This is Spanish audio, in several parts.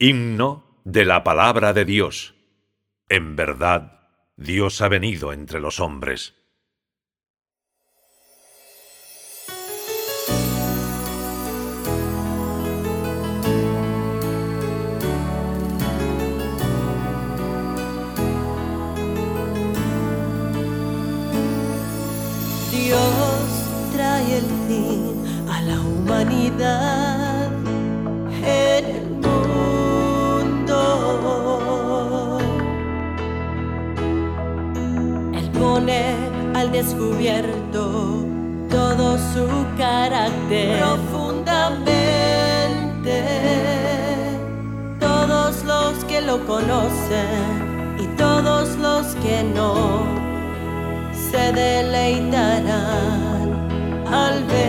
Himno de la palabra de Dios. En verdad, Dios ha venido entre los hombres. Dios trae el fin a la humanidad Al descubierto todo su carácter profundamente. Todos los que lo conocen y todos los que no se deleitarán al verlo.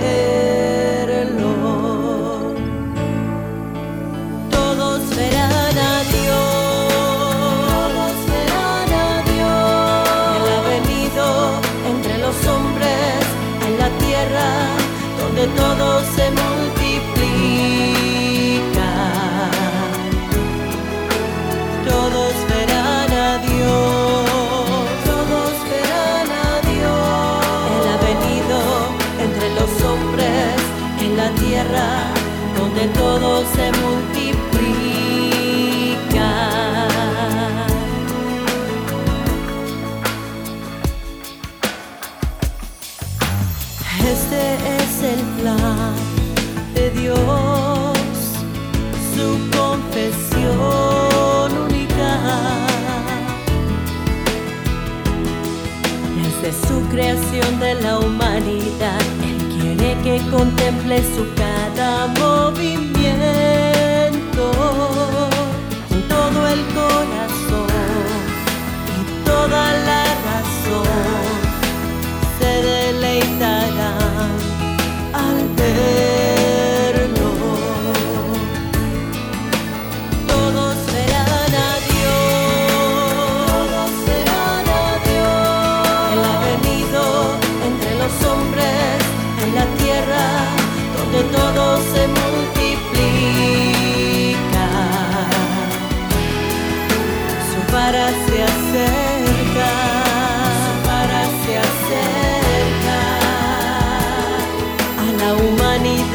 En la tierra donde todo se multiplica. Este es el plan de Dios, su confesión única. Desde su creación de la humanidad, que contemple su cada movimiento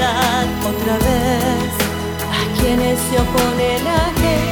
otra vez, a quienes se oponen a él.